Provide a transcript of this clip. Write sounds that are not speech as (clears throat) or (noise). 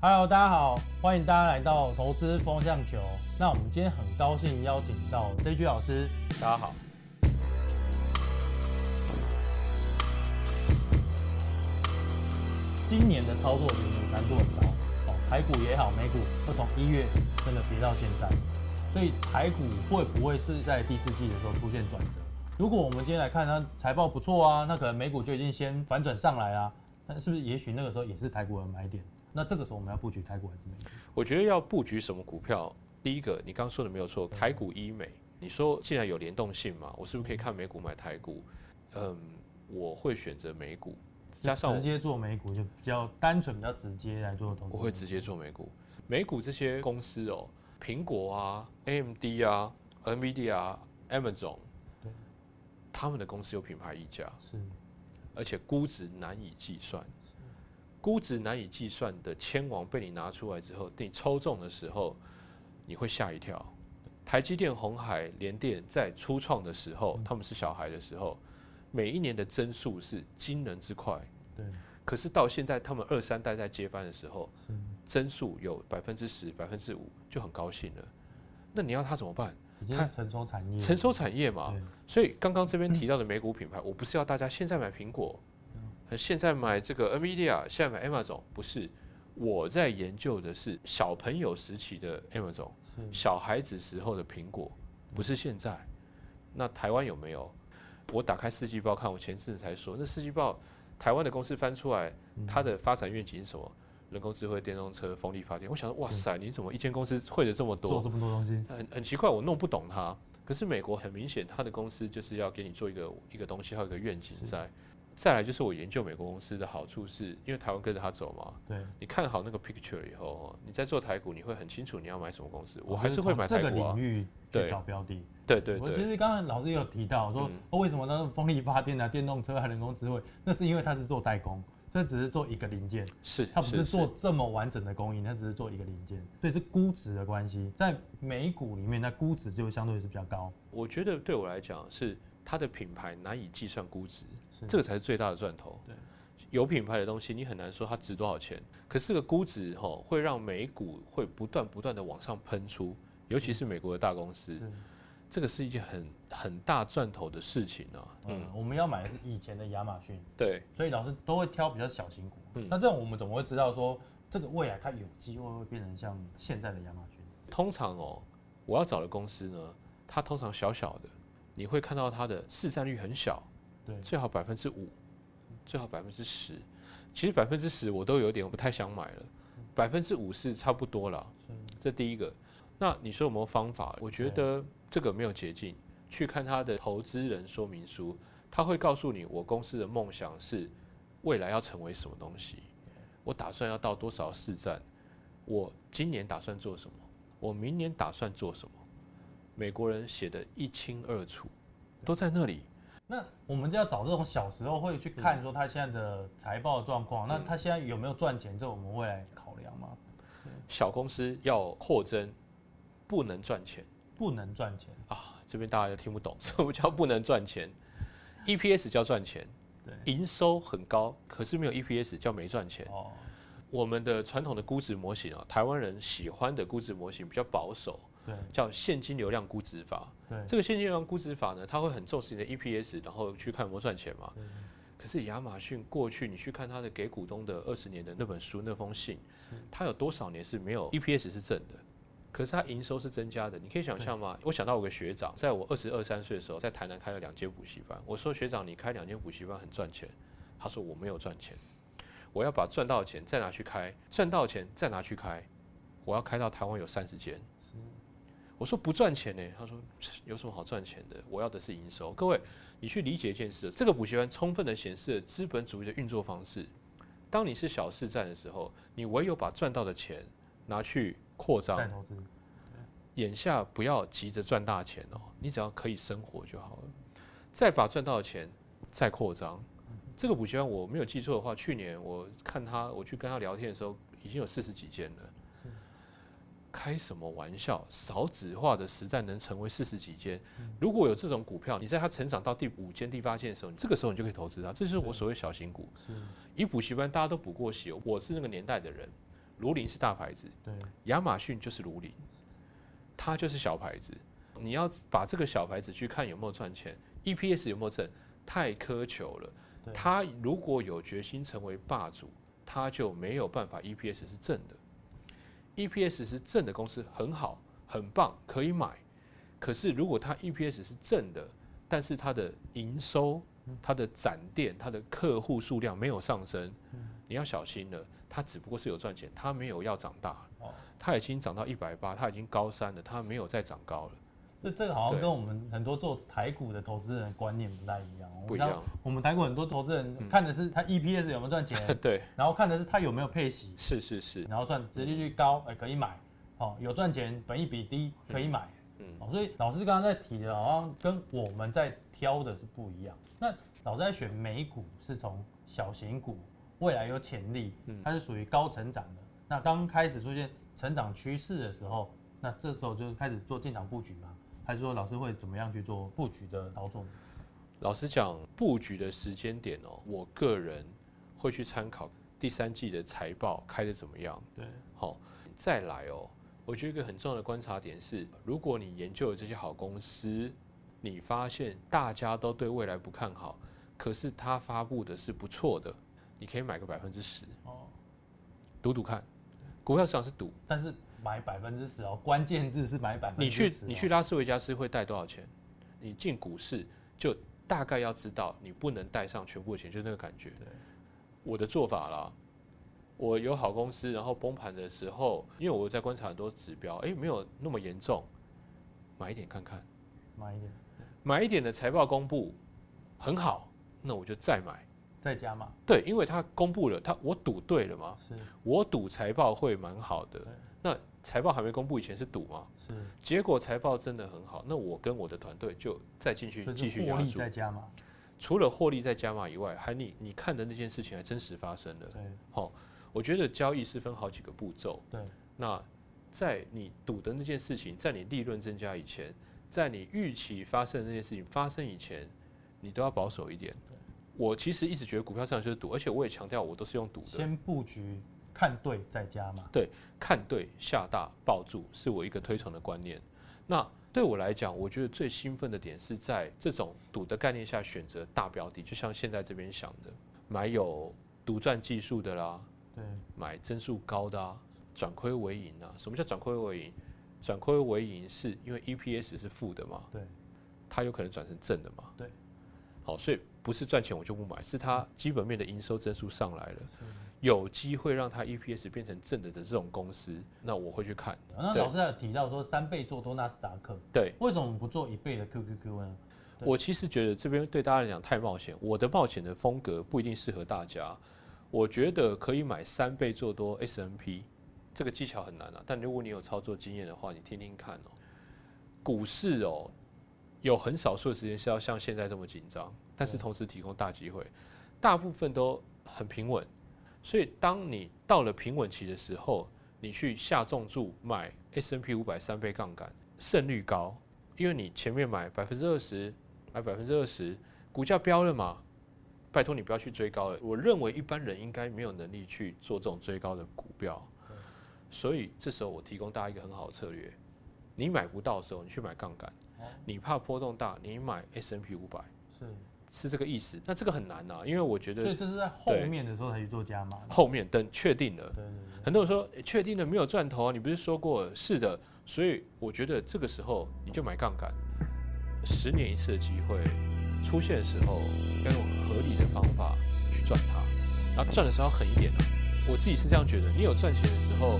Hello，大家好，欢迎大家来到投资风向球。那我们今天很高兴邀请到 JG 老师，大家好。今年的操作难度很高哦，台股也好，美股都从一月真的跌到现在，所以台股会不会是在第四季的时候出现转折？如果我们今天来看它财报不错啊，那可能美股就已经先反转上来啊，那是不是也许那个时候也是台股的买点？那这个时候我们要布局台股还是美股？我觉得要布局什么股票，第一个你刚刚说的没有错，台股医美，你说既然有联动性嘛，我是不是可以看美股买台股？嗯，我会选择美股。加上直接做美股就比较单纯，比较直接来做东西。我会直接做美股，美股这些公司哦，苹果啊、AMD 啊、NVIDIA 啊、Amazon，他们的公司有品牌溢价，是，而且估值难以计算，估值难以计算的千王被你拿出来之后，等你抽中的时候，你会吓一跳。台积电、红海、联电在初创的时候，他们是小孩的时候。每一年的增速是惊人之快，对。可是到现在，他们二三代在接班的时候，增速有百分之十、百分之五，就很高兴了。那你要他怎么办？他成熟产业，成熟产业嘛。所以刚刚这边 (clears throat) 提到的美股品牌，我不是要大家现在买苹果，现在买这个 Nvidia，现在买 Amazon，不是。我在研究的是小朋友时期的 Amazon，小孩子时候的苹果，不是现在。那台湾有没有？我打开四季报看，我前阵子才说，那四季报台湾的公司翻出来，它的发展愿景是什么？人工智慧、电动车、风力发电。我想说，哇塞，你怎么一间公司会的这么多？做这么多东西，很很奇怪，我弄不懂它。可是美国很明显，它的公司就是要给你做一个一个东西，还有一个愿景在。再来就是我研究美国公司的好处，是因为台湾跟着它走嘛。对，你看好那个 picture 以后，你在做台股，你会很清楚你要买什么公司。我还是会买台股啊。领域去找标的。对对对。我其实刚刚老师也有提到说，为什么那风力发电啊、电动车啊、人工智慧，那是因为它是做代工，这只是做一个零件。是。它不是做这么完整的供应，它只是做一个零件，所以是估值的关系，在美股里面，那估值就相对是比较高。我觉得对我来讲是。它的品牌难以计算估值，这个才是最大的赚头。对，有品牌的东西你很难说它值多少钱，可是这个估值哈会让美股会不断不断的往上喷出，尤其是美国的大公司，这个是一件很很大赚头的事情啊。嗯，我们要买的是以前的亚马逊，对，所以老师都会挑比较小型股。嗯，那这种我们怎么会知道说这个未来它有机会会变成像现在的亚马逊？通常哦，我要找的公司呢，它通常小小的。你会看到它的市占率很小，对，最好百分之五，最好百分之十。其实百分之十我都有点不太想买了，百分之五是差不多了。这第一个。那你说有没有方法？我觉得这个没有捷径。去看他的投资人说明书，他会告诉你我公司的梦想是未来要成为什么东西，我打算要到多少市占，我今年打算做什么，我明年打算做什么。美国人写的一清二楚，都在那里。那我们就要找这种小时候会去看说他现在的财报状况。那他现在有没有赚钱？这我们会来考量吗？小公司要扩增，不能赚钱，不能赚钱啊！这边大家又听不懂，(laughs) 什么叫不能赚钱？EPS 叫赚钱，对，营收很高，可是没有 EPS 叫没赚钱。哦，我们的传统的估值模型啊，台湾人喜欢的估值模型比较保守。叫现金流量估值法。对，这个现金流量估值法呢，它会很重视你的 EPS，然后去看有没有赚钱嘛。可是亚马逊过去，你去看它的给股东的二十年的那本书那封信，它有多少年是没有 EPS 是正的？可是它营收是增加的。你可以想象吗？我想到我个学长，在我二十二三岁的时候，在台南开了两间补习班。我说学长，你开两间补习班很赚钱。他说我没有赚钱，我要把赚到的钱再拿去开，赚到的钱再拿去开，我要开到台湾有三十间。我说不赚钱呢，他说有什么好赚钱的？我要的是营收。各位，你去理解一件事，这个补习班充分的显示了资本主义的运作方式。当你是小市占的时候，你唯有把赚到的钱拿去扩张。再投资。眼下不要急着赚大钱哦，你只要可以生活就好了。再把赚到的钱再扩张。这个补习班我没有记错的话，去年我看他，我去跟他聊天的时候，已经有四十几间了。开什么玩笑？少子化的时代能成为四十几间？如果有这种股票，你在它成长到第五间、第八间的时候，这个时候你就可以投资它。这是我所谓小型股。是，以补习班大家都补过习，我是那个年代的人。卢林是大牌子，对，亚马逊就是卢林，它就是小牌子。你要把这个小牌子去看有没有赚钱，EPS 有没有挣，太苛求了。它如果有决心成为霸主，它就没有办法 EPS 是正的。EPS 是正的公司很好，很棒，可以买。可是如果它 EPS 是正的，但是它的营收、它的展店、它的客户数量没有上升，你要小心了。它只不过是有赚钱，它没有要长大。哦，它已经涨到一百八，它已经高三了，它没有再长高了。这这个好像跟我们很多做台股的投资人的观念不太一样。不一样。我们台股很多投资人看的是它 EPS 有没有赚钱，(laughs) 对。然后看的是它有没有配息，是是是。然后算折利率高，哎，可以买。哦，有赚钱，本益比低，可以买。嗯。哦，所以老师刚刚在提的，好像跟我们在挑的是不一样。那老师在选美股是从小型股，未来有潜力，它是属于高成长的。那刚开始出现成长趋势的时候，那这时候就开始做进场布局嘛。还是说老师会怎么样去做布局的操作？老实讲，布局的时间点哦，我个人会去参考第三季的财报开的怎么样。对，好，再来哦，我觉得一个很重要的观察点是，如果你研究了这些好公司，你发现大家都对未来不看好，可是它发布的是不错的，你可以买个百分之十哦，赌赌看，股票市场是赌，但是。买百分之十哦，关键字是买百分之十。你去你去拉斯维加斯会带多少钱？你进股市就大概要知道，你不能带上全部的钱，就那个感觉。我的做法啦，我有好公司，然后崩盘的时候，因为我在观察很多指标，哎，没有那么严重，买一点看看。买一点，买一点的财报公布很好，那我就再买，再加嘛。对，因为他公布了，他我赌对了嘛。是，我赌财报会蛮好的。那财报还没公布以前是赌吗？是。结果财报真的很好，那我跟我的团队就再进去继续获利再加码。除了获利在加码以外，还你你看的那件事情还真实发生了。对。好，我觉得交易是分好几个步骤。对。那在你赌的那件事情，在你利润增加以前，在你预期发生的那件事情发生以前，你都要保守一点。我其实一直觉得股票市场就是赌，而且我也强调我都是用赌的。先布局。看对再加嘛？对，看对下大抱住是我一个推崇的观念。那对我来讲，我觉得最兴奋的点是在这种赌的概念下选择大标的，就像现在这边想的，买有独赚技术的啦，对，买增速高的啊，转亏为盈啊。什么叫转亏为盈？转亏为盈是因为 EPS 是负的嘛？对，它有可能转成正的嘛？对，好，所以不是赚钱我就不买，是它基本面的营收增速上来了。有机会让它 EPS 变成正的的这种公司，那我会去看。那老师有提到说三倍做多纳斯达克，对，为什么不做一倍的 QQQ 呢？我其实觉得这边对大家来讲太冒险，我的冒险的风格不一定适合大家。我觉得可以买三倍做多 SMP，这个技巧很难啊，但如果你有操作经验的话，你听听看哦。股市哦，有很少数的时间是要像现在这么紧张，但是同时提供大机会，大部分都很平稳。所以，当你到了平稳期的时候，你去下重注买 S N P 五百三倍杠杆，胜率高，因为你前面买百分之二十，买百分之二十，股价飙了嘛，拜托你不要去追高了。我认为一般人应该没有能力去做这种追高的股票，所以这时候我提供大家一个很好的策略：你买不到的时候，你去买杠杆；你怕波动大，你买 S N P 五百。是。是这个意思，那这个很难呐，因为我觉得，所以这是在后面的时候才去做加码。后面等确定了。很多人说确定了没有赚头啊，你不是说过是的，所以我觉得这个时候你就买杠杆，十年一次的机会出现的时候，要用合理的方法去赚它，然后赚的时候要狠一点啊。我自己是这样觉得，你有赚钱的时候。